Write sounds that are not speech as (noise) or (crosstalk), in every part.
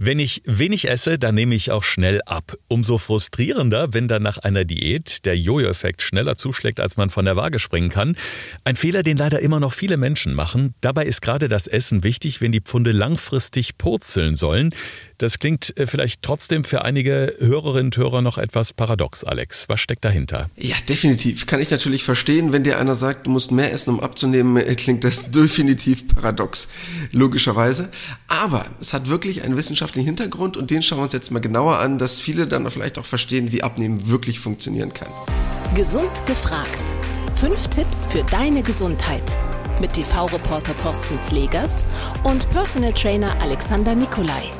Wenn ich wenig esse, dann nehme ich auch schnell ab. Umso frustrierender, wenn dann nach einer Diät der Jojo-Effekt schneller zuschlägt, als man von der Waage springen kann. Ein Fehler, den leider immer noch viele Menschen machen. Dabei ist gerade das Essen wichtig, wenn die Pfunde langfristig purzeln sollen. Das klingt äh, vielleicht trotzdem für einige Hörerinnen und Hörer noch etwas paradox, Alex. Was steckt dahinter? Ja, definitiv. Kann ich natürlich verstehen, wenn dir einer sagt, du musst mehr essen, um abzunehmen, äh, klingt das (laughs) definitiv paradox, logischerweise. Aber es hat wirklich einen wissenschaftlichen Hintergrund und den schauen wir uns jetzt mal genauer an, dass viele dann vielleicht auch verstehen, wie Abnehmen wirklich funktionieren kann. Gesund gefragt. Fünf Tipps für deine Gesundheit mit TV-Reporter Thorsten Slegers und Personal Trainer Alexander Nikolai.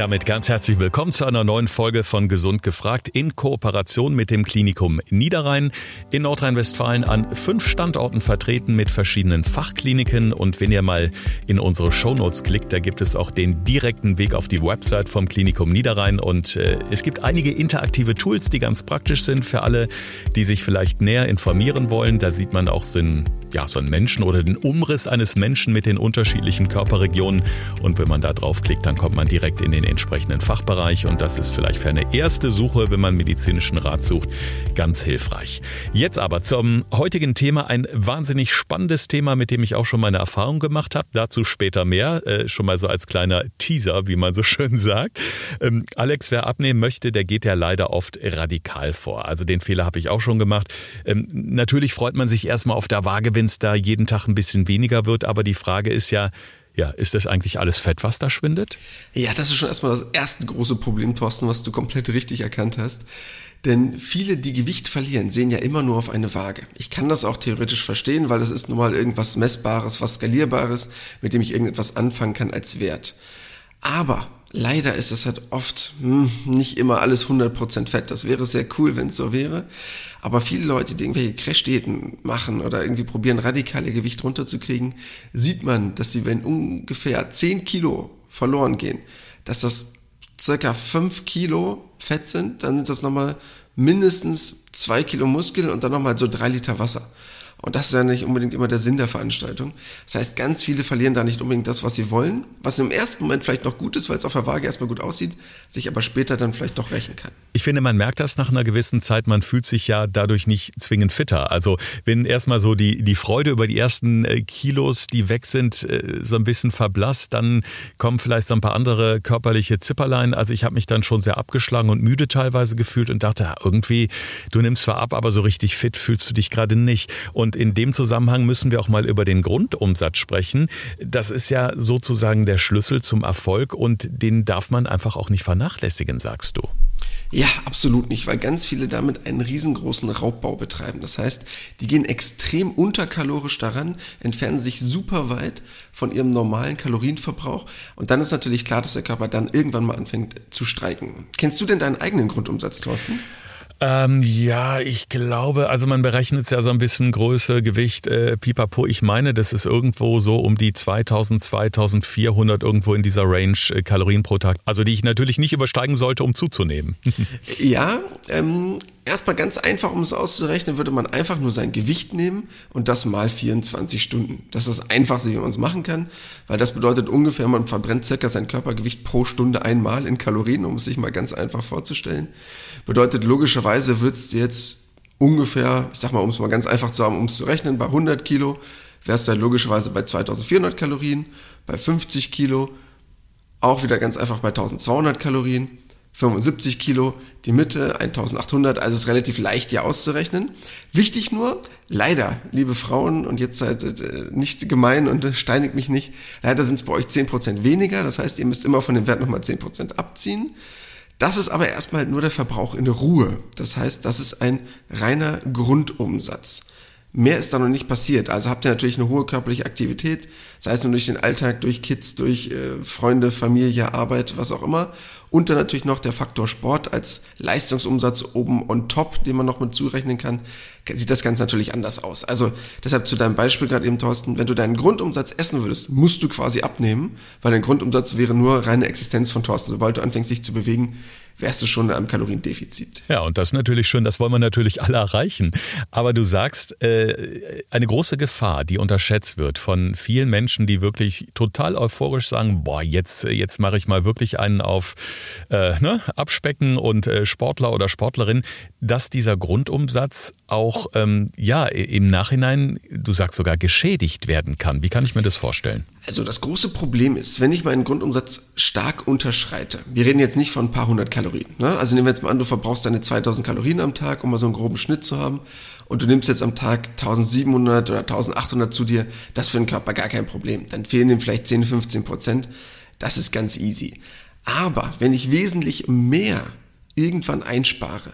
Damit ganz herzlich willkommen zu einer neuen Folge von Gesund gefragt in Kooperation mit dem Klinikum Niederrhein in Nordrhein-Westfalen an fünf Standorten vertreten mit verschiedenen Fachkliniken. Und wenn ihr mal in unsere Shownotes klickt, da gibt es auch den direkten Weg auf die Website vom Klinikum Niederrhein. Und äh, es gibt einige interaktive Tools, die ganz praktisch sind für alle, die sich vielleicht näher informieren wollen. Da sieht man auch so ein ja, so einen Menschen oder den Umriss eines Menschen mit den unterschiedlichen Körperregionen. Und wenn man da draufklickt, dann kommt man direkt in den entsprechenden Fachbereich. Und das ist vielleicht für eine erste Suche, wenn man medizinischen Rat sucht, ganz hilfreich. Jetzt aber zum heutigen Thema. Ein wahnsinnig spannendes Thema, mit dem ich auch schon meine Erfahrung gemacht habe. Dazu später mehr. Äh, schon mal so als kleiner Teaser, wie man so (laughs) schön sagt. Ähm, Alex, wer abnehmen möchte, der geht ja leider oft radikal vor. Also den Fehler habe ich auch schon gemacht. Ähm, natürlich freut man sich erstmal auf der Waage, wenn es da jeden Tag ein bisschen weniger wird. Aber die Frage ist ja, ja, ist das eigentlich alles Fett, was da schwindet? Ja, das ist schon erstmal das erste große Problem, Thorsten, was du komplett richtig erkannt hast. Denn viele, die Gewicht verlieren, sehen ja immer nur auf eine Waage. Ich kann das auch theoretisch verstehen, weil es ist nun mal irgendwas Messbares, was Skalierbares, mit dem ich irgendetwas anfangen kann als Wert. Aber leider ist es halt oft hm, nicht immer alles 100% Fett. Das wäre sehr cool, wenn es so wäre. Aber viele Leute, die irgendwelche Crash-Diäten machen oder irgendwie probieren, radikal ihr Gewicht runterzukriegen, sieht man, dass sie, wenn ungefähr 10 Kilo verloren gehen, dass das circa 5 Kilo Fett sind, dann sind das nochmal mindestens 2 Kilo Muskeln und dann nochmal so 3 Liter Wasser. Und das ist ja nicht unbedingt immer der Sinn der Veranstaltung. Das heißt, ganz viele verlieren da nicht unbedingt das, was sie wollen, was im ersten Moment vielleicht noch gut ist, weil es auf der Waage erstmal gut aussieht, sich aber später dann vielleicht doch rächen kann. Ich finde, man merkt das nach einer gewissen Zeit, man fühlt sich ja dadurch nicht zwingend fitter. Also wenn erstmal so die, die Freude über die ersten äh, Kilos, die weg sind, äh, so ein bisschen verblasst, dann kommen vielleicht so ein paar andere körperliche Zipperlein. Also ich habe mich dann schon sehr abgeschlagen und müde teilweise gefühlt und dachte, irgendwie, du nimmst zwar ab, aber so richtig fit fühlst du dich gerade nicht. Und und in dem Zusammenhang müssen wir auch mal über den Grundumsatz sprechen. Das ist ja sozusagen der Schlüssel zum Erfolg und den darf man einfach auch nicht vernachlässigen, sagst du. Ja, absolut nicht, weil ganz viele damit einen riesengroßen Raubbau betreiben. Das heißt, die gehen extrem unterkalorisch daran, entfernen sich super weit von ihrem normalen Kalorienverbrauch und dann ist natürlich klar, dass der Körper dann irgendwann mal anfängt zu streiken. Kennst du denn deinen eigenen Grundumsatz, Thorsten? Ähm, ja, ich glaube, also man berechnet es ja so ein bisschen Größe, Gewicht, äh, pipapo. Ich meine, das ist irgendwo so um die 2000, 2400 irgendwo in dieser Range äh, Kalorien pro Tag. Also die ich natürlich nicht übersteigen sollte, um zuzunehmen. ja, ähm, erstmal ganz einfach, um es auszurechnen, würde man einfach nur sein Gewicht nehmen und das mal 24 Stunden. Das ist das Einfachste, wie man es machen kann, weil das bedeutet ungefähr, man verbrennt circa sein Körpergewicht pro Stunde einmal in Kalorien, um es sich mal ganz einfach vorzustellen. Bedeutet logischerweise wird es jetzt ungefähr, ich sag mal, um es mal ganz einfach zu haben, um es zu rechnen, bei 100 Kilo wärst du halt logischerweise bei 2400 Kalorien, bei 50 Kilo auch wieder ganz einfach bei 1200 Kalorien 75 Kilo, die Mitte 1800, also ist relativ leicht hier auszurechnen. Wichtig nur, leider, liebe Frauen, und jetzt seid äh, nicht gemein und steinigt mich nicht, leider sind es bei euch 10% weniger, das heißt, ihr müsst immer von dem Wert nochmal 10% abziehen. Das ist aber erstmal nur der Verbrauch in Ruhe. Das heißt, das ist ein reiner Grundumsatz. Mehr ist da noch nicht passiert. Also habt ihr natürlich eine hohe körperliche Aktivität, sei es nur durch den Alltag, durch Kids, durch äh, Freunde, Familie, Arbeit, was auch immer. Und dann natürlich noch der Faktor Sport als Leistungsumsatz oben on top, den man noch mit zurechnen kann, sieht das Ganze natürlich anders aus. Also deshalb zu deinem Beispiel gerade eben, Thorsten, wenn du deinen Grundumsatz essen würdest, musst du quasi abnehmen, weil dein Grundumsatz wäre nur reine Existenz von Thorsten. Sobald du anfängst, dich zu bewegen, wärst du schon am Kaloriendefizit. Ja, und das ist natürlich schön, das wollen wir natürlich alle erreichen. Aber du sagst, äh, eine große Gefahr, die unterschätzt wird von vielen Menschen, die wirklich total euphorisch sagen, boah, jetzt, jetzt mache ich mal wirklich einen auf äh, ne, Abspecken und äh, Sportler oder Sportlerin, dass dieser Grundumsatz auch ähm, ja im Nachhinein, du sagst sogar, geschädigt werden kann. Wie kann ich mir das vorstellen? Also das große Problem ist, wenn ich meinen Grundumsatz stark unterschreite, wir reden jetzt nicht von ein paar hundert Kalorien, ne? also nehmen wir jetzt mal an, du verbrauchst deine 2000 Kalorien am Tag, um mal so einen groben Schnitt zu haben und du nimmst jetzt am Tag 1700 oder 1800 zu dir, das für den Körper gar kein Problem. Dann fehlen ihm vielleicht 10, 15 Prozent, das ist ganz easy. Aber wenn ich wesentlich mehr irgendwann einspare,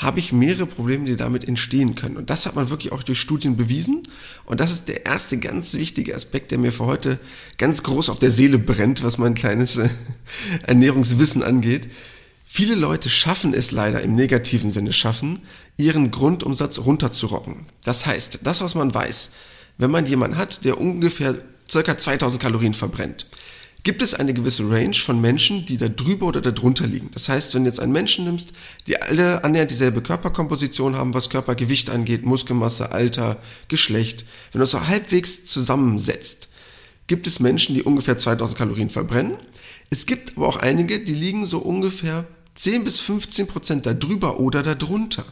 habe ich mehrere Probleme, die damit entstehen können. Und das hat man wirklich auch durch Studien bewiesen. Und das ist der erste ganz wichtige Aspekt, der mir für heute ganz groß auf der Seele brennt, was mein kleines äh, Ernährungswissen angeht. Viele Leute schaffen es leider im negativen Sinne schaffen, ihren Grundumsatz runterzurocken. Das heißt, das, was man weiß, wenn man jemanden hat, der ungefähr circa 2000 Kalorien verbrennt, gibt es eine gewisse Range von Menschen, die da drüber oder da drunter liegen. Das heißt, wenn du jetzt einen Menschen nimmst, die alle annähernd dieselbe Körperkomposition haben, was Körpergewicht angeht, Muskelmasse, Alter, Geschlecht, wenn du das so halbwegs zusammensetzt, gibt es Menschen, die ungefähr 2000 Kalorien verbrennen. Es gibt aber auch einige, die liegen so ungefähr 10 bis 15 Prozent da drüber oder da drunter.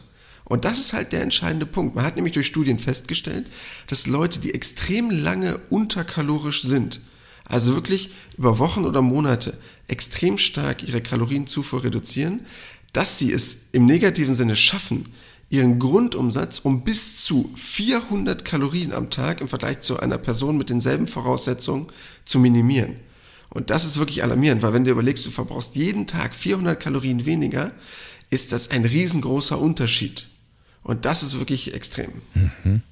Und das ist halt der entscheidende Punkt. Man hat nämlich durch Studien festgestellt, dass Leute, die extrem lange unterkalorisch sind, also wirklich über Wochen oder Monate extrem stark ihre Kalorienzufuhr reduzieren, dass sie es im negativen Sinne schaffen, ihren Grundumsatz um bis zu 400 Kalorien am Tag im Vergleich zu einer Person mit denselben Voraussetzungen zu minimieren. Und das ist wirklich alarmierend, weil wenn du überlegst, du verbrauchst jeden Tag 400 Kalorien weniger, ist das ein riesengroßer Unterschied. Und das ist wirklich extrem. Mhm.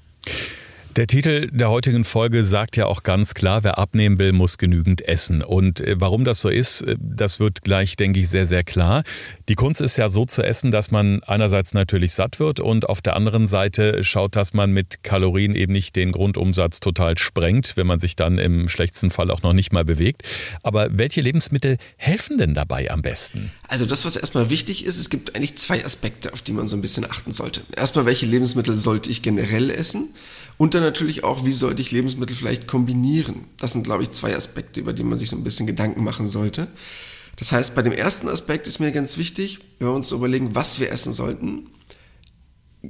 Der Titel der heutigen Folge sagt ja auch ganz klar, wer abnehmen will, muss genügend essen. Und äh, warum das so ist, äh, das wird gleich, denke ich, sehr, sehr klar. Die Kunst ist ja so zu essen, dass man einerseits natürlich satt wird und auf der anderen Seite schaut, dass man mit Kalorien eben nicht den Grundumsatz total sprengt, wenn man sich dann im schlechtesten Fall auch noch nicht mal bewegt. Aber welche Lebensmittel helfen denn dabei am besten? Also das, was erstmal wichtig ist, es gibt eigentlich zwei Aspekte, auf die man so ein bisschen achten sollte. Erstmal, welche Lebensmittel sollte ich generell essen? Und dann natürlich auch, wie sollte ich Lebensmittel vielleicht kombinieren? Das sind, glaube ich, zwei Aspekte, über die man sich so ein bisschen Gedanken machen sollte. Das heißt, bei dem ersten Aspekt ist mir ganz wichtig, wenn wir uns überlegen, was wir essen sollten,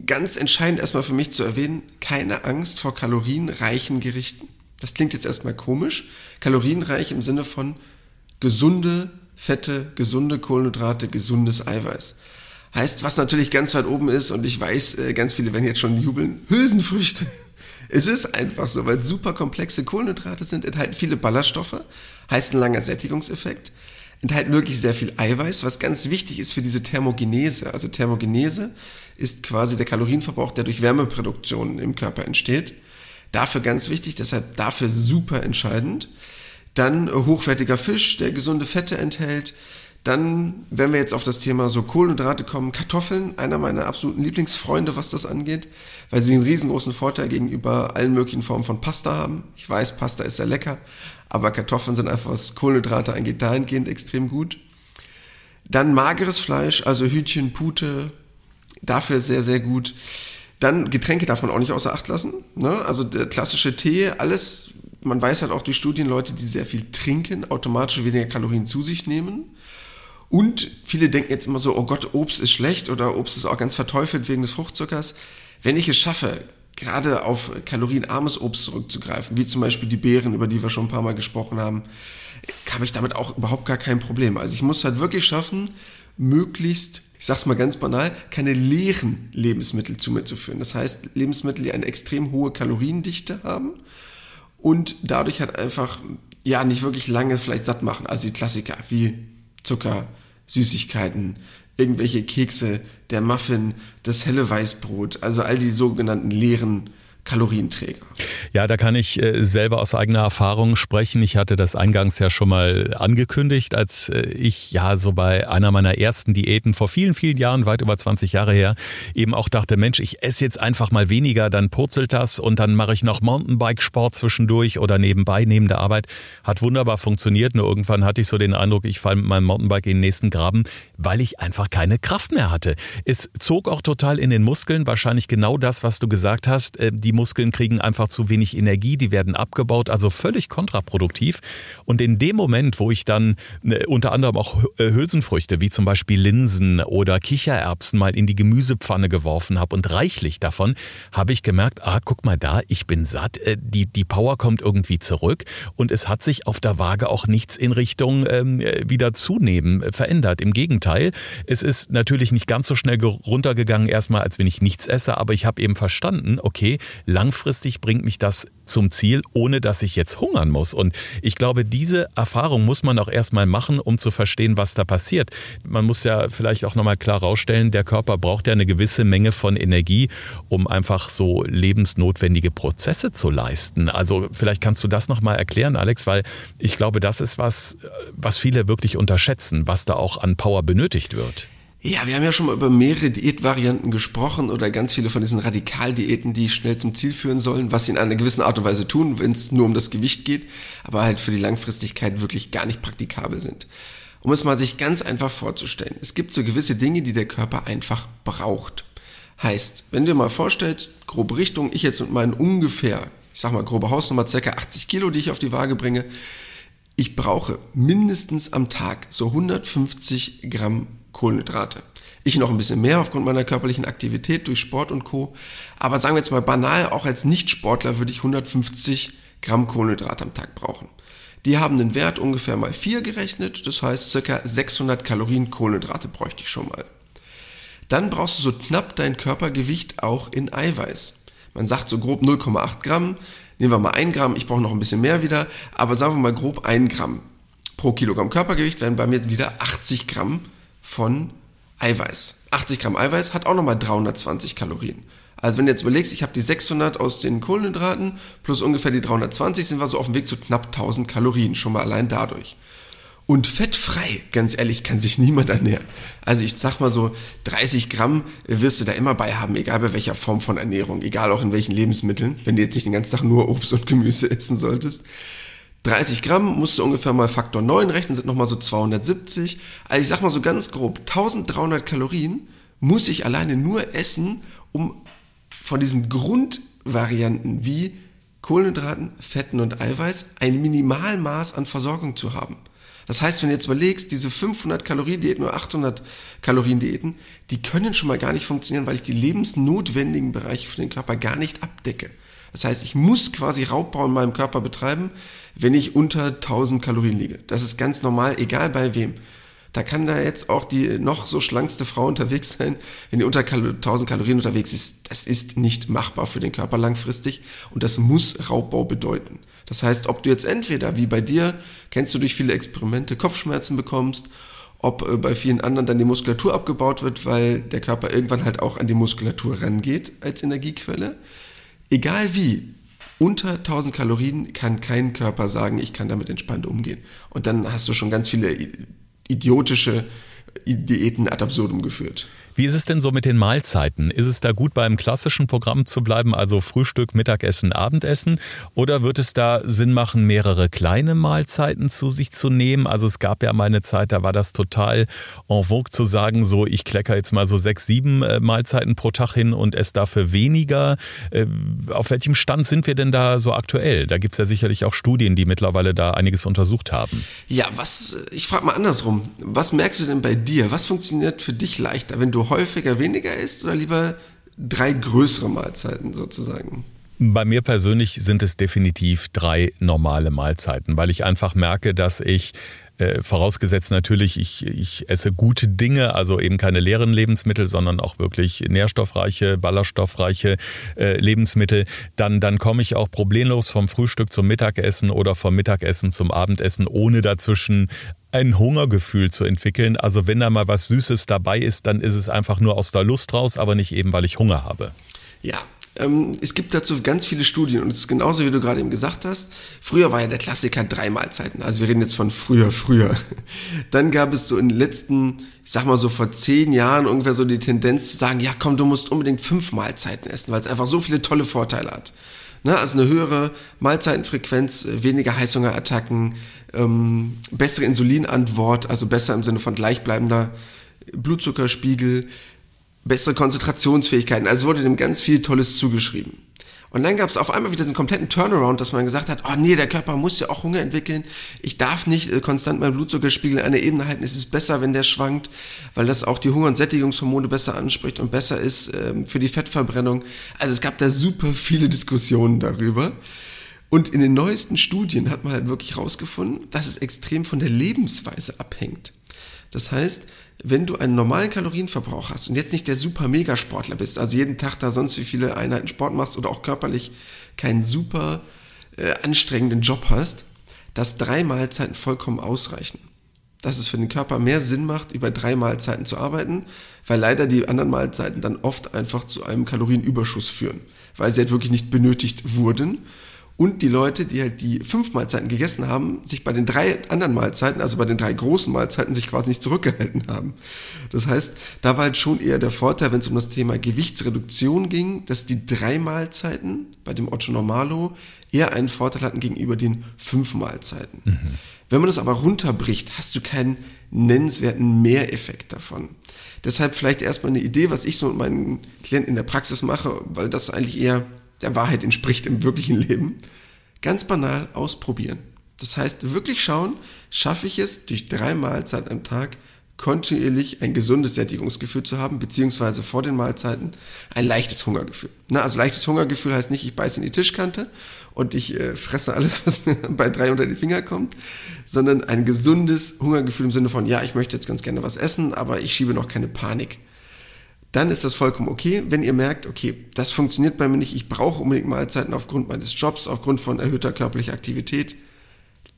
ganz entscheidend erstmal für mich zu erwähnen, keine Angst vor kalorienreichen Gerichten. Das klingt jetzt erstmal komisch. Kalorienreich im Sinne von gesunde Fette, gesunde Kohlenhydrate, gesundes Eiweiß. Heißt, was natürlich ganz weit oben ist, und ich weiß, äh, ganz viele werden jetzt schon jubeln, Hülsenfrüchte. Es ist einfach so, weil super komplexe Kohlenhydrate sind, enthalten viele Ballaststoffe, heißt ein langer Sättigungseffekt, enthalten wirklich sehr viel Eiweiß, was ganz wichtig ist für diese Thermogenese. Also Thermogenese ist quasi der Kalorienverbrauch, der durch Wärmeproduktion im Körper entsteht. Dafür ganz wichtig, deshalb dafür super entscheidend. Dann hochwertiger Fisch, der gesunde Fette enthält, dann, wenn wir jetzt auf das Thema so Kohlenhydrate kommen, Kartoffeln, einer meiner absoluten Lieblingsfreunde, was das angeht, weil sie einen riesengroßen Vorteil gegenüber allen möglichen Formen von Pasta haben. Ich weiß, Pasta ist sehr lecker, aber Kartoffeln sind einfach, was Kohlenhydrate angeht, dahingehend extrem gut. Dann mageres Fleisch, also Hühnchen, Pute, dafür sehr, sehr gut. Dann Getränke darf man auch nicht außer Acht lassen. Ne? Also der klassische Tee, alles, man weiß halt auch durch Studien, Leute, die sehr viel trinken, automatisch weniger Kalorien zu sich nehmen. Und viele denken jetzt immer so, oh Gott, Obst ist schlecht oder Obst ist auch ganz verteufelt wegen des Fruchtzuckers. Wenn ich es schaffe, gerade auf kalorienarmes Obst zurückzugreifen, wie zum Beispiel die Beeren, über die wir schon ein paar Mal gesprochen haben, habe ich damit auch überhaupt gar kein Problem. Also ich muss halt wirklich schaffen, möglichst, ich sag's mal ganz banal, keine leeren Lebensmittel zu mir zu führen. Das heißt, Lebensmittel, die eine extrem hohe Kaloriendichte haben und dadurch halt einfach, ja, nicht wirklich lange vielleicht satt machen. Also die Klassiker wie Zucker, Süßigkeiten, irgendwelche Kekse, der Muffin, das helle Weißbrot, also all die sogenannten leeren Kalorienträger. Ja, da kann ich äh, selber aus eigener Erfahrung sprechen. Ich hatte das eingangs ja schon mal angekündigt, als äh, ich ja so bei einer meiner ersten Diäten vor vielen, vielen Jahren, weit über 20 Jahre her, eben auch dachte, Mensch, ich esse jetzt einfach mal weniger, dann purzelt das und dann mache ich noch Mountainbike-Sport zwischendurch oder nebenbei, neben der Arbeit. Hat wunderbar funktioniert, nur irgendwann hatte ich so den Eindruck, ich falle mit meinem Mountainbike in den nächsten Graben, weil ich einfach keine Kraft mehr hatte. Es zog auch total in den Muskeln, wahrscheinlich genau das, was du gesagt hast. Äh, die Muskeln kriegen einfach zu wenig Energie, die werden abgebaut, also völlig kontraproduktiv. Und in dem Moment, wo ich dann äh, unter anderem auch äh, Hülsenfrüchte wie zum Beispiel Linsen oder Kichererbsen mal in die Gemüsepfanne geworfen habe und reichlich davon, habe ich gemerkt, ah, guck mal da, ich bin satt, äh, die, die Power kommt irgendwie zurück und es hat sich auf der Waage auch nichts in Richtung ähm, wieder zunehmen verändert. Im Gegenteil, es ist natürlich nicht ganz so schnell runtergegangen erstmal, als wenn ich nichts esse, aber ich habe eben verstanden, okay, langfristig bringt mich das zum Ziel, ohne dass ich jetzt hungern muss. Und ich glaube, diese Erfahrung muss man auch erstmal machen, um zu verstehen, was da passiert. Man muss ja vielleicht auch nochmal klar rausstellen, der Körper braucht ja eine gewisse Menge von Energie, um einfach so lebensnotwendige Prozesse zu leisten. Also vielleicht kannst du das nochmal erklären, Alex, weil ich glaube, das ist was, was viele wirklich unterschätzen, was da auch an Power benötigt wird. Ja, wir haben ja schon mal über mehrere Diätvarianten gesprochen oder ganz viele von diesen Radikaldiäten, die schnell zum Ziel führen sollen, was sie in einer gewissen Art und Weise tun, wenn es nur um das Gewicht geht, aber halt für die Langfristigkeit wirklich gar nicht praktikabel sind. Um es mal sich ganz einfach vorzustellen, es gibt so gewisse Dinge, die der Körper einfach braucht. Heißt, wenn du dir mal vorstellst, grobe Richtung, ich jetzt mit meinen ungefähr, ich sag mal grobe Hausnummer, circa 80 Kilo, die ich auf die Waage bringe, ich brauche mindestens am Tag so 150 Gramm Kohlenhydrate. Ich noch ein bisschen mehr aufgrund meiner körperlichen Aktivität durch Sport und Co. Aber sagen wir jetzt mal banal, auch als Nichtsportler würde ich 150 Gramm Kohlenhydrate am Tag brauchen. Die haben den Wert ungefähr mal 4 gerechnet, das heißt circa 600 Kalorien Kohlenhydrate bräuchte ich schon mal. Dann brauchst du so knapp dein Körpergewicht auch in Eiweiß. Man sagt so grob 0,8 Gramm, nehmen wir mal 1 Gramm, ich brauche noch ein bisschen mehr wieder, aber sagen wir mal grob 1 Gramm pro Kilogramm Körpergewicht wären bei mir wieder 80 Gramm von Eiweiß. 80 Gramm Eiweiß hat auch nochmal 320 Kalorien. Also wenn du jetzt überlegst, ich habe die 600 aus den Kohlenhydraten plus ungefähr die 320, sind wir so auf dem Weg zu knapp 1000 Kalorien, schon mal allein dadurch. Und fettfrei, ganz ehrlich, kann sich niemand ernähren. Also ich sag mal so, 30 Gramm wirst du da immer bei haben, egal bei welcher Form von Ernährung, egal auch in welchen Lebensmitteln, wenn du jetzt nicht den ganzen Tag nur Obst und Gemüse (laughs) essen solltest. 30 Gramm musst du ungefähr mal Faktor 9 rechnen, sind nochmal so 270. Also ich sag mal so ganz grob, 1300 Kalorien muss ich alleine nur essen, um von diesen Grundvarianten wie Kohlenhydraten, Fetten und Eiweiß ein Minimalmaß an Versorgung zu haben. Das heißt, wenn du jetzt überlegst, diese 500 Kalorien Diäten oder 800 Kalorien Diäten, die können schon mal gar nicht funktionieren, weil ich die lebensnotwendigen Bereiche für den Körper gar nicht abdecke. Das heißt, ich muss quasi Raubbau in meinem Körper betreiben, wenn ich unter 1000 Kalorien liege. Das ist ganz normal, egal bei wem. Da kann da jetzt auch die noch so schlankste Frau unterwegs sein, wenn die unter 1000 Kalorien unterwegs ist. Das ist nicht machbar für den Körper langfristig und das muss Raubbau bedeuten. Das heißt, ob du jetzt entweder, wie bei dir, kennst du durch viele Experimente, Kopfschmerzen bekommst, ob äh, bei vielen anderen dann die Muskulatur abgebaut wird, weil der Körper irgendwann halt auch an die Muskulatur rangeht als Energiequelle. Egal wie, unter 1000 Kalorien kann kein Körper sagen, ich kann damit entspannt umgehen. Und dann hast du schon ganz viele idiotische Diäten ad absurdum geführt. Wie ist es denn so mit den Mahlzeiten? Ist es da gut beim klassischen Programm zu bleiben, also Frühstück, Mittagessen, Abendessen? Oder wird es da Sinn machen, mehrere kleine Mahlzeiten zu sich zu nehmen? Also es gab ja mal eine Zeit, da war das total en vogue zu sagen, so ich klecker jetzt mal so sechs, sieben äh, Mahlzeiten pro Tag hin und esse dafür weniger. Äh, auf welchem Stand sind wir denn da so aktuell? Da gibt es ja sicherlich auch Studien, die mittlerweile da einiges untersucht haben. Ja, was, ich frage mal andersrum. Was merkst du denn bei dir? Was funktioniert für dich leichter, wenn du häufiger weniger isst oder lieber drei größere Mahlzeiten sozusagen? Bei mir persönlich sind es definitiv drei normale Mahlzeiten, weil ich einfach merke, dass ich äh, vorausgesetzt natürlich, ich, ich esse gute Dinge, also eben keine leeren Lebensmittel, sondern auch wirklich nährstoffreiche, ballaststoffreiche äh, Lebensmittel, dann, dann komme ich auch problemlos vom Frühstück zum Mittagessen oder vom Mittagessen zum Abendessen, ohne dazwischen ein Hungergefühl zu entwickeln. Also wenn da mal was Süßes dabei ist, dann ist es einfach nur aus der Lust raus, aber nicht eben, weil ich Hunger habe. Ja, Ähm, es gibt dazu ganz viele Studien und es ist genauso, wie du gerade eben gesagt hast. Früher war ja der Klassiker drei Mahlzeiten. Also wir reden jetzt von früher, früher. (laughs) Dann gab es so in den letzten, ich sag mal so vor zehn Jahren ungefähr so die Tendenz zu sagen, ja komm, du musst unbedingt fünf Mahlzeiten essen, weil es einfach so viele tolle Vorteile hat. Ne? Also eine höhere Mahlzeitenfrequenz, äh, weniger Heißhungerattacken, ähm, bessere Insulinantwort, also besser im Sinne von gleichbleibender Blutzuckerspiegel, bessere Konzentrationsfähigkeiten. Also wurde dem ganz viel Tolles zugeschrieben. Und dann gab es auf einmal wieder so einen kompletten Turnaround, dass man gesagt hat, oh nee, der Körper muss ja auch Hunger entwickeln. Ich darf nicht äh, konstant meinen Blutzuckerspiegel an einer Ebene halten. Es ist besser, wenn der schwankt, weil das auch die Hunger- und Sättigungshormone besser anspricht und besser ist ähm, für die Fettverbrennung. Also es gab da super viele Diskussionen darüber. Und in den neuesten Studien hat man halt wirklich herausgefunden, dass es extrem von der Lebensweise abhängt. Das heißt, wenn du einen normalen Kalorienverbrauch hast und jetzt nicht der super Megasportler bist, also jeden Tag da sonst wie viele Einheiten Sport machst oder auch körperlich keinen super äh, anstrengenden Job hast, dass drei Mahlzeiten vollkommen ausreichen. Dass es für den Körper mehr Sinn macht, über drei Mahlzeiten zu arbeiten, weil leider die anderen Mahlzeiten dann oft einfach zu einem Kalorienüberschuss führen, weil sie halt wirklich nicht benötigt wurden und die Leute, die halt die fünf Mahlzeiten gegessen haben, sich bei den drei anderen Mahlzeiten, also bei den drei großen Mahlzeiten, sich quasi nicht zurückgehalten haben. Das heißt, da war halt schon eher der Vorteil, wenn es um das Thema Gewichtsreduktion ging, dass die drei Mahlzeiten bei dem Otto Normalo eher einen Vorteil hatten gegenüber den fünf Mahlzeiten. Mhm. Wenn man das aber runterbricht, hast du keinen nennenswerten Mehreffekt davon. Deshalb vielleicht erstmal eine Idee, was ich so mit meinen Klienten in der Praxis mache, weil das eigentlich eher der Wahrheit entspricht im wirklichen Leben. Ganz banal ausprobieren. Das heißt, wirklich schauen, schaffe ich es durch drei Mahlzeiten am Tag kontinuierlich ein gesundes Sättigungsgefühl zu haben, beziehungsweise vor den Mahlzeiten ein leichtes Hungergefühl. Na, also leichtes Hungergefühl heißt nicht, ich beiße in die Tischkante und ich äh, fresse alles, (laughs) was mir bei drei unter die Finger kommt, sondern ein gesundes Hungergefühl im Sinne von, ja, ich möchte jetzt ganz gerne was essen, aber ich schiebe noch keine Panik dann ist das vollkommen okay. Wenn ihr merkt, okay, das funktioniert bei mir nicht, ich brauche unbedingt Mahlzeiten aufgrund meines Jobs, aufgrund von erhöhter körperlicher Aktivität,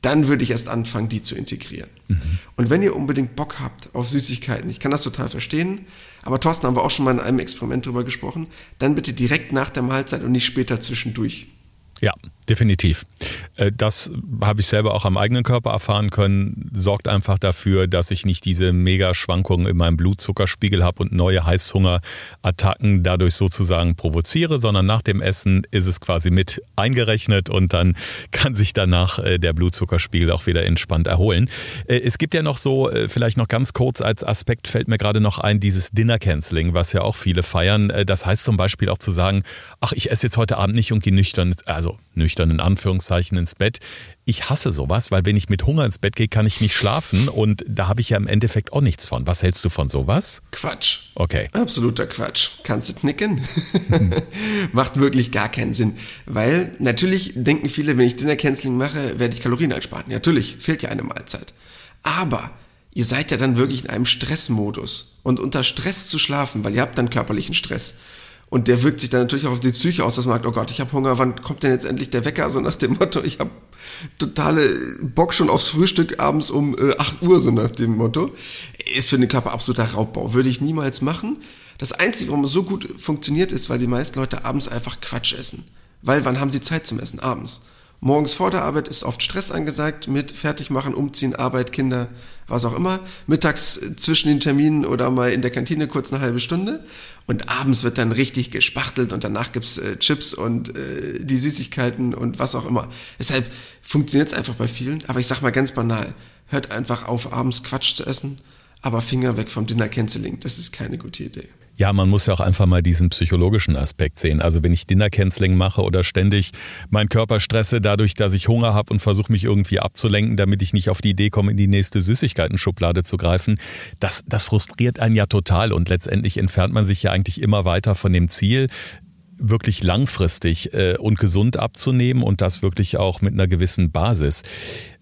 dann würde ich erst anfangen, die zu integrieren. Mhm. Und wenn ihr unbedingt Bock habt auf Süßigkeiten, ich kann das total verstehen, aber Thorsten haben wir auch schon mal in einem Experiment drüber gesprochen, dann bitte direkt nach der Mahlzeit und nicht später zwischendurch. Ja, definitiv. Äh, das habe ich selber auch am eigenen Körper erfahren können. Sorgt einfach dafür, dass ich nicht diese Mega-Schwankungen in meinem Blutzuckerspiegel habe und neue Heißhungerattacken dadurch sozusagen provoziere, sondern nach dem Essen ist es quasi mit eingerechnet und dann (laughs) kann sich danach äh, der Blutzuckerspiegel auch wieder entspannt erholen. Äh, es gibt ja noch so, vielleicht noch ganz kurz als Aspekt fällt mir gerade noch ein, dieses Dinner-Canceling, was ja auch viele feiern. Das heißt zum Beispiel auch zu sagen, ach, ich esse jetzt heute Abend nicht und gehe nüchtern, also nüchtern in Anführungszeichen ins Bett. Ich hasse sowas, weil wenn ich mit Hunger ins Bett gehe, kann ich nicht schlafen und da habe ich ja im Endeffekt auch nichts von. Was hältst du von sowas? Quatsch. Okay. Absoluter Quatsch. Kannst du knicken? (laughs) Macht wirklich gar keinen Sinn. Weil natürlich denken viele, wenn ich Dinner Canceling mache, werde ich Kalorien einsparen. Natürlich, fehlt ja eine Mahlzeit. Aber ihr seid ja dann wirklich in einem Stressmodus. Und unter Stress zu schlafen, weil ihr habt dann körperlichen Stress und der wirkt sich dann natürlich auch auf die Psyche aus, dass man sagt, oh Gott, ich habe Hunger, wann kommt denn jetzt endlich der Wecker? So nach dem Motto, ich habe totale Bock schon aufs Frühstück abends um äh, 8 Uhr, so nach dem Motto. Ist für den Körper absoluter Raubbau. Würde ich niemals machen. Das Einzige, warum es so gut funktioniert, ist, weil die meisten Leute abends einfach Quatsch essen. Weil wann haben sie Zeit zum Essen? Abends. Morgens vor der Arbeit ist oft Stress angesagt mit Fertigmachen, Umziehen, Arbeit, Kinder, was auch immer. Mittags zwischen den Terminen oder mal in der Kantine kurz eine halbe Stunde. Und abends wird dann richtig gespachtelt und danach gibt's äh, Chips und äh, die Süßigkeiten und was auch immer. Deshalb funktioniert's einfach bei vielen. Aber ich sag mal ganz banal, hört einfach auf, abends Quatsch zu essen, aber Finger weg vom Dinner Canceling. Das ist keine gute Idee. Ja, man muss ja auch einfach mal diesen psychologischen Aspekt sehen. Also wenn ich Dinner-Canceling mache oder ständig meinen Körper stresse dadurch, dass ich Hunger habe und versuche mich irgendwie abzulenken, damit ich nicht auf die Idee komme, in die nächste Süßigkeiten-Schublade zu greifen, das, das frustriert einen ja total und letztendlich entfernt man sich ja eigentlich immer weiter von dem Ziel, wirklich langfristig äh, und gesund abzunehmen und das wirklich auch mit einer gewissen Basis.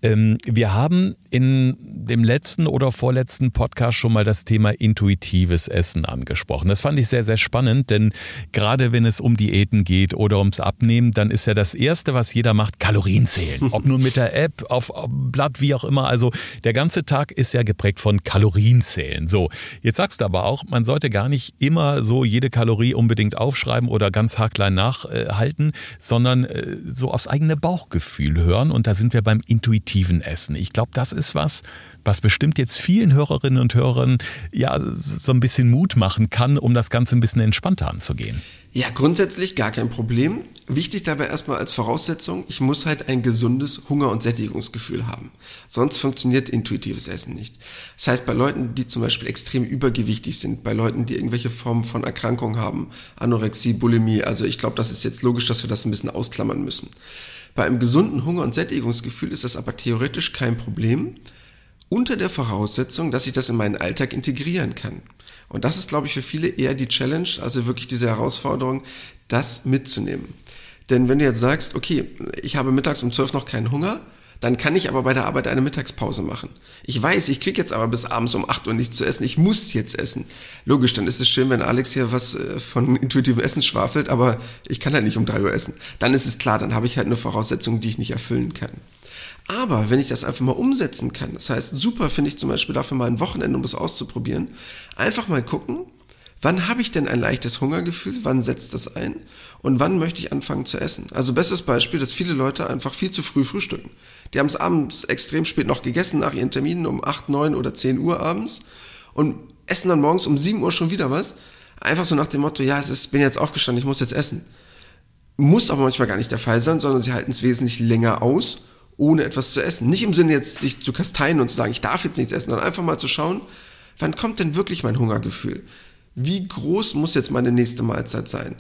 Ähm, wir haben in dem letzten oder vorletzten Podcast schon mal das Thema intuitives Essen angesprochen. Das fand ich sehr, sehr spannend, denn gerade wenn es um Diäten geht oder ums Abnehmen, dann ist ja das Erste, was jeder macht, Kalorien zählen. Ob nun mit der App, auf, auf Blatt, wie auch immer. Also der ganze Tag ist ja geprägt von Kalorienzählen. So, jetzt sagst du aber auch, man sollte gar nicht immer so jede Kalorie unbedingt aufschreiben oder ganz haarklein nachhalten, sondern äh, so aufs eigene Bauchgefühl hören. Und da sind wir beim intuitiven Essen. Ich glaube, das ist was, was bestimmt jetzt vielen Hörerinnen und Hörern ja so ein bisschen Mut machen kann, um das Ganze ein bisschen entspannter anzugehen. Ja, grundsätzlich gar kein Problem. Wichtig dabei erstmal als Voraussetzung, ich muss halt ein gesundes Hunger- und Sättigungsgefühl haben. Sonst funktioniert intuitives Essen nicht. Das heißt, bei Leuten, die zum Beispiel extrem übergewichtig sind, bei Leuten, die irgendwelche Formen von Erkrankung haben, Anorexie, Bulimie, also ich glaube, das ist jetzt logisch, dass wir das ein bisschen ausklammern müssen. Bei einem gesunden Hunger- und Sättigungsgefühl ist das aber theoretisch kein Problem, unter der Voraussetzung, dass ich das in meinen Alltag integrieren kann. Und das ist, glaube ich, für viele eher die Challenge, also wirklich diese Herausforderung, das mitzunehmen. Denn wenn du jetzt sagst, okay, ich habe mittags um 12 noch keinen Hunger, dann kann ich aber bei der Arbeit eine Mittagspause machen. Ich weiß, ich krieg jetzt aber bis abends um 8 Uhr nichts zu essen. Ich muss jetzt essen. Logisch, dann ist es schön, wenn Alex hier was äh, von (laughs) intuitivem Essen schwafelt, aber ich kann halt nicht um 3 Uhr essen. Dann ist es klar, dann habe ich halt eine Voraussetzung, die ich nicht erfüllen kann. Aber wenn ich das einfach mal umsetzen kann, das heißt, super finde ich zum Beispiel dafür mal ein Wochenende, um das auszuprobieren, einfach mal gucken, wann habe ich denn ein leichtes Hungergefühl, wann setzt das ein und wann möchte ich anfangen zu essen. Also bestes Beispiel, dass viele Leute einfach viel zu früh frühstücken. Die haben es abends extrem spät noch gegessen, nach ihren Terminen um 8, 9 oder 10 Uhr abends und essen dann morgens um 7 Uhr schon wieder was. Einfach so nach dem Motto, ja, es ist, bin jetzt aufgestanden, ich muss jetzt essen. Muss aber manchmal gar nicht der Fall sein, sondern sie halten es wesentlich länger aus ohne etwas zu essen. Nicht im Sinne jetzt sich zu kasteien und zu sagen, ich darf jetzt nichts essen, sondern einfach mal zu schauen, wann kommt denn wirklich mein Hungergefühl? Wie groß muss jetzt meine nächste Mahlzeit sein?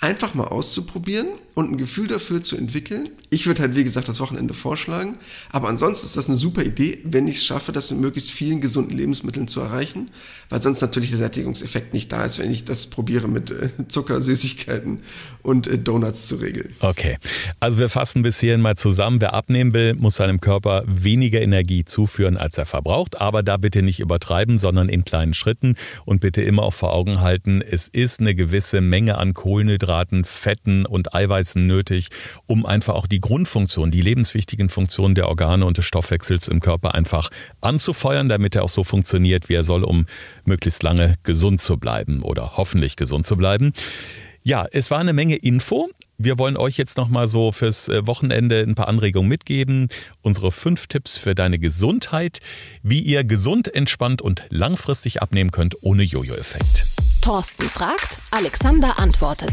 Einfach mal auszuprobieren und ein Gefühl dafür zu entwickeln. Ich würde halt, wie gesagt, das Wochenende vorschlagen. Aber ansonsten ist das eine super Idee, wenn ich es schaffe, das mit möglichst vielen gesunden Lebensmitteln zu erreichen, weil sonst natürlich der Sättigungseffekt nicht da ist, wenn ich das probiere mit äh, Zucker, Süßigkeiten und äh, Donuts zu regeln. Okay, also wir fassen bis hierhin mal zusammen. Wer abnehmen will, muss seinem Körper weniger Energie zuführen, als er verbraucht. Aber da bitte nicht übertreiben, sondern in kleinen Schritten und bitte immer auch vor Augen halten, es ist eine gewisse Menge an Kohlenhydraten Kohlenhydraten, Fetten und Eiweißen nötig, um einfach auch die Grundfunktion, die lebenswichtigen Funktionen der Organe und des Stoffwechsels im Körper einfach anzufeuern, damit er auch so funktioniert, wie er soll, um möglichst lange gesund zu bleiben oder hoffentlich gesund zu bleiben. Ja, es war eine Menge Info. Wir wollen euch jetzt nochmal so fürs äh, Wochenende ein paar Anregungen mitgeben. Unsere fünf Tipps für deine Gesundheit, wie ihr gesund, entspannt und langfristig abnehmen könnt ohne Jojo-Effekt. Thorsten fragt, Alexander antwortet.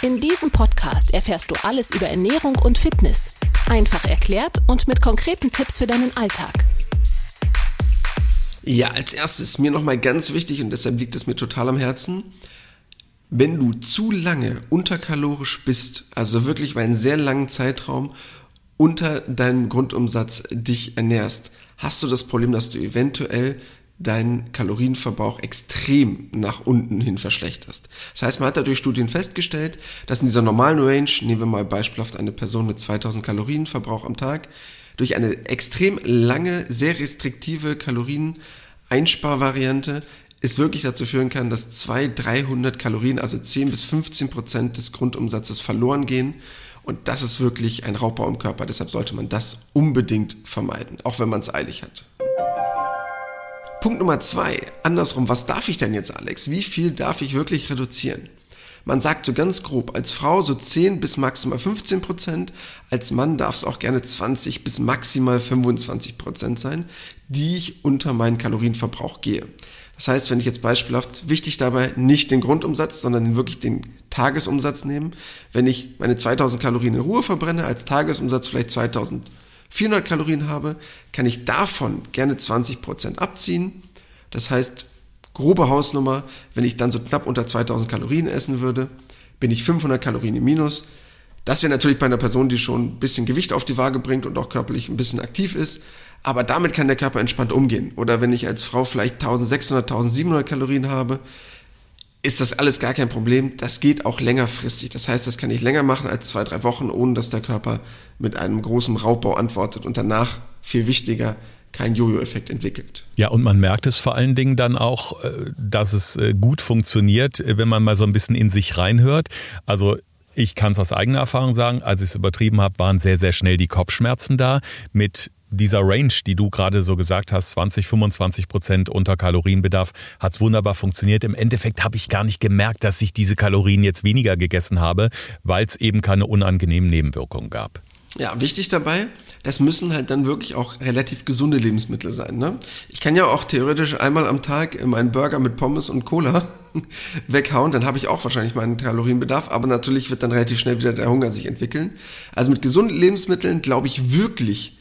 In diesem Podcast erfährst du alles über Ernährung und Fitness. Einfach erklärt und mit konkreten Tipps für deinen Alltag. Ja, als erstes mir nochmal ganz wichtig und deshalb liegt es mir total am Herzen. Wenn du zu lange unterkalorisch bist, also wirklich über einen sehr langen Zeitraum unter deinem Grundumsatz dich ernährst, hast du das Problem, dass du eventuell deinen Kalorienverbrauch extrem nach unten hin verschlechterst. Das heißt, man hat dadurch Studien festgestellt, dass in dieser normalen Range, nehmen wir mal beispielhaft eine Person mit 2000 Kalorien Verbrauch am Tag, durch eine extrem lange, sehr restriktive Kalorien-Einsparvariante es wirklich dazu führen kann, dass 200, 300 Kalorien, also 10 bis 15 Prozent des Grundumsatzes verloren gehen. Und das ist wirklich ein Raubbau im Körper. Deshalb sollte man das unbedingt vermeiden, auch wenn man es eilig hat. Punkt Nummer zwei, andersrum, was darf ich denn jetzt, Alex? Wie viel darf ich wirklich reduzieren? Man sagt so ganz grob, als Frau so 10 bis maximal 15 Prozent, als Mann darf es auch gerne 20 bis maximal 25 Prozent sein, die ich unter meinen Kalorienverbrauch gehe. Das heißt, wenn ich jetzt beispielhaft, wichtig dabei, nicht den Grundumsatz, sondern wirklich den Tagesumsatz nehmen. Wenn ich meine 2000 Kalorien in Ruhe verbrenne, als Tagesumsatz vielleicht 2000 400 Kalorien habe, kann ich davon gerne 20% abziehen. Das heißt, grobe Hausnummer, wenn ich dann so knapp unter 2000 Kalorien essen würde, bin ich 500 Kalorien im Minus. Das wäre natürlich bei einer Person, die schon ein bisschen Gewicht auf die Waage bringt und auch körperlich ein bisschen aktiv ist. Aber damit kann der Körper entspannt umgehen. Oder wenn ich als Frau vielleicht 1600, 1700 Kalorien habe, ist das alles gar kein Problem. Das geht auch längerfristig. Das heißt, das kann ich länger machen als zwei, drei Wochen, ohne dass der Körper mit einem großen Raubbau antwortet und danach viel wichtiger, kein Jojo-Effekt entwickelt. Ja, und man merkt es vor allen Dingen dann auch, äh, dass es äh, gut funktioniert, wenn man mal so ein bisschen in sich reinhört. Also ich kann es aus eigener Erfahrung sagen, als ich es übertrieben habe, waren sehr, sehr schnell die Kopfschmerzen da. Mit dieser Range, die du gerade so gesagt hast, 20, 25 Prozent unter Kalorienbedarf, hat es wunderbar funktioniert. Im Endeffekt habe ich gar nicht gemerkt, dass ich diese Kalorien jetzt weniger gegessen habe, weil es eben keine unangenehmen Nebenwirkungen gab. Ja, wichtig dabei, das müssen halt dann wirklich auch relativ gesunde Lebensmittel sein. Ne? Ich kann ja auch theoretisch einmal am Tag meinen Burger mit Pommes und Cola (laughs) weghauen, dann habe ich auch wahrscheinlich meinen Kalorienbedarf, aber natürlich wird dann relativ schnell wieder der Hunger sich entwickeln. Also mit gesunden Lebensmitteln glaube ich wirklich,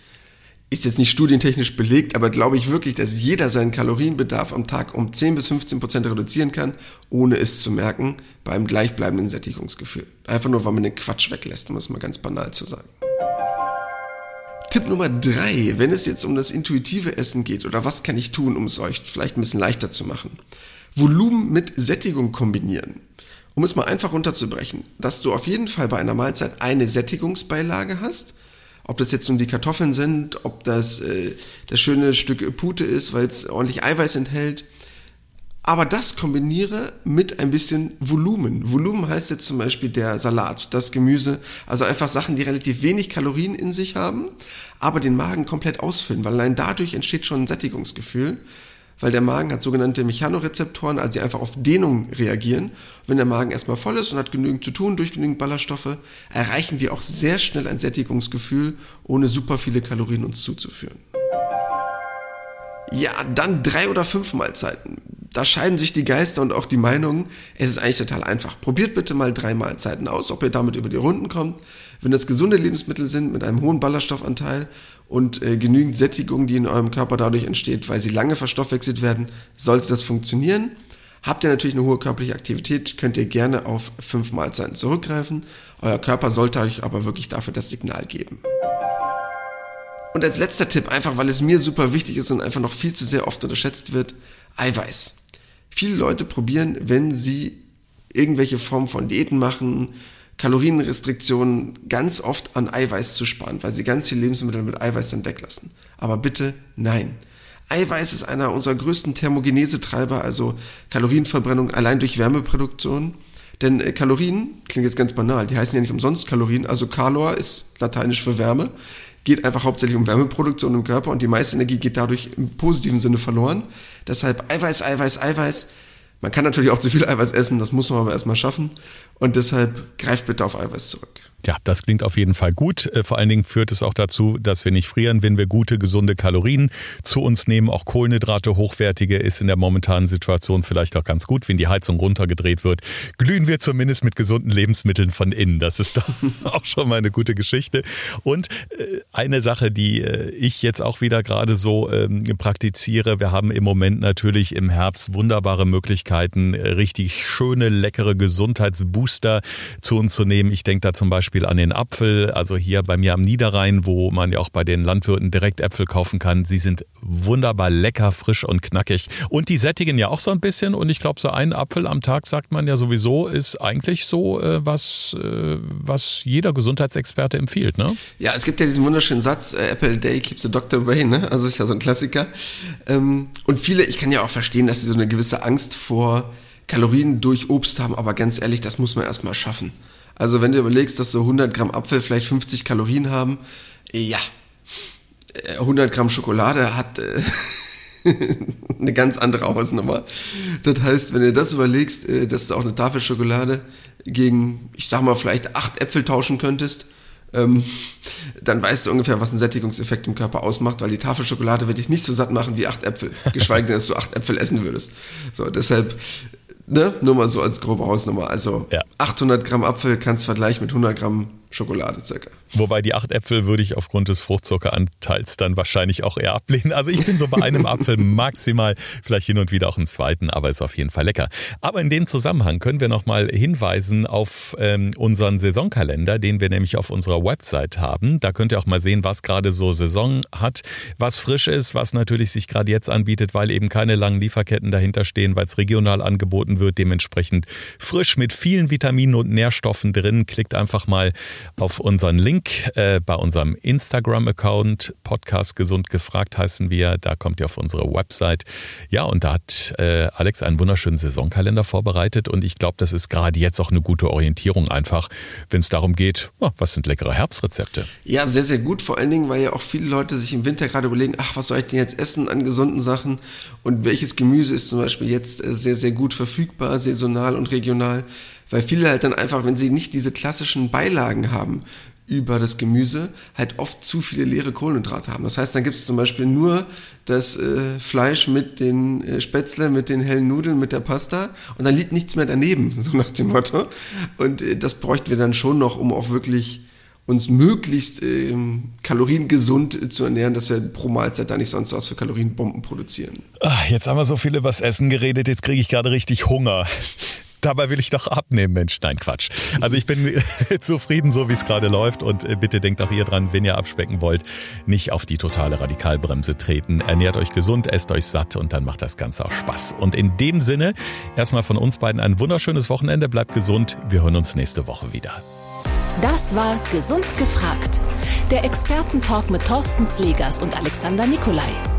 ist jetzt nicht studientechnisch belegt, aber glaube ich wirklich, dass jeder seinen Kalorienbedarf am Tag um 10 bis 15 Prozent reduzieren kann, ohne es zu merken, beim gleichbleibenden Sättigungsgefühl. Einfach nur, weil man den Quatsch weglässt, um es mal ganz banal zu sagen. Tipp Nummer drei, wenn es jetzt um das intuitive Essen geht oder was kann ich tun, um es euch vielleicht ein bisschen leichter zu machen. Volumen mit Sättigung kombinieren. Um es mal einfach runterzubrechen, dass du auf jeden Fall bei einer Mahlzeit eine Sättigungsbeilage hast. Ob das jetzt nun die Kartoffeln sind, ob das äh, das schöne Stück Pute ist, weil es ordentlich Eiweiß enthält aber das kombiniere mit ein bisschen Volumen. Volumen heißt jetzt zum Beispiel der Salat, das Gemüse, also einfach Sachen, die relativ wenig Kalorien in sich haben, aber den Magen komplett ausfüllen, weil allein dadurch entsteht schon ein Sättigungsgefühl, weil der Magen hat sogenannte Mechanorezeptoren, also die einfach auf Dehnung reagieren. wenn der Magen erstmal voll ist und hat genügend zu tun durch genügend Ballaststoffe, erreichen wir auch sehr schnell ein Sättigungsgefühl, ohne super viele Kalorien uns zuzuführen. Ja, dann drei oder fünf Mahlzeiten da scheiden sich die Geister und auch die Meinungen. Es ist eigentlich total einfach. Probiert bitte mal drei Mahlzeiten aus, ob ihr damit über die Runden kommt. Wenn das gesunde Lebensmittel sind mit einem hohen Ballaststoffanteil und äh, genügend Sättigung, die in eurem Körper dadurch entsteht, weil sie lange verstoffwechselt werden, sollte das funktionieren. Habt ihr natürlich eine hohe körperliche Aktivität, könnt ihr gerne auf fünf Mahlzeiten zurückgreifen. Euer Körper sollte euch aber wirklich dafür das Signal geben. Und als letzter Tipp, einfach weil es mir super wichtig ist und einfach noch viel zu sehr oft unterschätzt wird, Eiweiß. Viele Leute probieren, wenn sie irgendwelche Form von Diäten machen, Kalorienrestriktionen, ganz oft an Eiweiß zu sparen, weil sie ganz viele Lebensmittel mit Eiweiß dann weglassen. Aber bitte nein. Eiweiß ist einer unserer größten Thermogenesetreiber, also Kalorienverbrennung allein durch Wärmeproduktion. Denn äh, Kalorien, klingt jetzt ganz banal, die heißen ja nicht umsonst Kalorien, also Kalor ist lateinisch für Wärme, geht einfach hauptsächlich um Wärmeproduktion im Körper und die meiste Energie geht dadurch im positiven Sinne verloren. Deshalb Eiweiß, Eiweiß, Eiweiß. Man kann natürlich auch zu viel Eiweiß essen, das muss man aber erstmal schaffen. Und deshalb greift bitte auf Eiweiß zurück. Ja, das klingt auf jeden Fall gut. Äh, vor allen Dingen führt es auch dazu, dass wir nicht frieren, wenn wir gute, gesunde Kalorien zu uns nehmen. Auch Kohlenhydrate, hochwertige, ist in der momentanen Situation vielleicht auch ganz gut. Wenn die Heizung runtergedreht wird, glühen wir zumindest mit gesunden Lebensmitteln von innen. Das ist (laughs) auch schon mal eine gute Geschichte. Und äh, eine Sache, die äh, ich jetzt auch wieder gerade so ähm, praktiziere. Wir haben im Moment natürlich im Herbst wunderbare Möglichkeiten, richtig schöne, leckere Gesundheitsbooster zu uns zu nehmen. Ich denke da zum Beispiel Beispiel an den Apfel, also hier bei mir am Niederrhein, wo man ja auch bei den Landwirten direkt Äpfel kaufen kann. Sie sind wunderbar lecker, frisch und knackig. Und die sättigen ja auch so ein bisschen. Und ich glaube, so ein Apfel am Tag, sagt man ja sowieso, ist eigentlich so, äh, was, äh, was jeder Gesundheitsexperte empfiehlt. Ne? Ja, es gibt ja diesen wunderschönen Satz, äh, Apple Day keeps the doctor away, ne? Also ist ja so ein Klassiker. Ähm, und viele, ich kann ja auch verstehen, dass sie so eine gewisse Angst vor Kalorien durch Obst haben, aber ganz ehrlich, das muss man erstmal schaffen. Also wenn du überlegst, dass so 100 Gramm Apfel vielleicht 50 Kalorien haben, ja, 100 äh, Gramm Schokolade hat äh, (laughs) eine ganz andere Hausnummer. Das heißt, wenn du das überlegst, äh, dass du auch eine Tafel Schokolade gegen, ich sag mal, vielleicht acht Äpfel tauschen könntest, ähm, dann weißt du ungefähr, was ein Sättigungseffekt im Körper ausmacht, weil die Tafel Schokolade wird dich nicht so satt machen wie acht Äpfel, geschweige denn, dass du acht Äpfel essen würdest. So, deshalb Ne? Nur mal so als grobe Hausnummer. Also ja. 800 Gramm Apfel kannst du vergleichen mit 100 Gramm Schokolade circa. Wobei die acht Äpfel würde ich aufgrund des Fruchtzuckeranteils dann wahrscheinlich auch eher ablehnen. Also ich bin so bei einem (laughs) Apfel maximal, vielleicht hin und wieder auch einen zweiten, aber ist auf jeden Fall lecker. Aber in dem Zusammenhang können wir nochmal hinweisen auf ähm, unseren Saisonkalender, den wir nämlich auf unserer Website haben. Da könnt ihr auch mal sehen, was gerade so Saison hat, was frisch ist, was natürlich sich gerade jetzt anbietet, weil eben keine langen Lieferketten dahinter stehen, weil es regional angeboten wird, dementsprechend frisch mit vielen Vitaminen und Nährstoffen drin. Klickt einfach mal auf unseren Link äh, bei unserem Instagram-Account. Podcast Gesund gefragt heißen wir. Da kommt ihr auf unsere Website. Ja, und da hat äh, Alex einen wunderschönen Saisonkalender vorbereitet. Und ich glaube, das ist gerade jetzt auch eine gute Orientierung einfach, wenn es darum geht, oh, was sind leckere Herbstrezepte. Ja, sehr, sehr gut. Vor allen Dingen, weil ja auch viele Leute sich im Winter gerade überlegen, ach, was soll ich denn jetzt essen an gesunden Sachen? Und welches Gemüse ist zum Beispiel jetzt äh, sehr, sehr gut verfügbar, saisonal und regional? Weil viele halt dann einfach, wenn sie nicht diese klassischen Beilagen haben, über das Gemüse halt oft zu viele leere Kohlenhydrate haben. Das heißt, dann gibt es zum Beispiel nur das äh, Fleisch mit den äh, Spätzle, mit den hellen Nudeln, mit der Pasta und dann liegt nichts mehr daneben, (laughs) so nach dem Motto. Und äh, das bräuchten wir dann schon noch, um auch wirklich uns möglichst äh, kaloriengesund zu ernähren, dass wir pro Mahlzeit da nicht sonst was für Kalorienbomben produzieren. Ach, jetzt haben wir so viel über das Essen geredet, jetzt kriege ich gerade richtig Hunger. Dabei will ich doch abnehmen, Mensch. Nein, Quatsch. Also ich bin (laughs) zufrieden, so wie es gerade läuft. Und äh, bitte denkt auch ihr dran, wenn ihr abspecken wollt, nicht auf die totale Radikalbremse treten. Ernährt euch gesund, esst euch satt und dann macht das Ganze auch Spaß. Und in dem Sinne, erstmal von uns beiden ein wunderschönes Wochenende. Bleibt gesund. Wir hören uns nächste Woche wieder. Das war Gesund gefragt. Der Expertentalk mit Thorsten Slegers und Alexander Nikolai.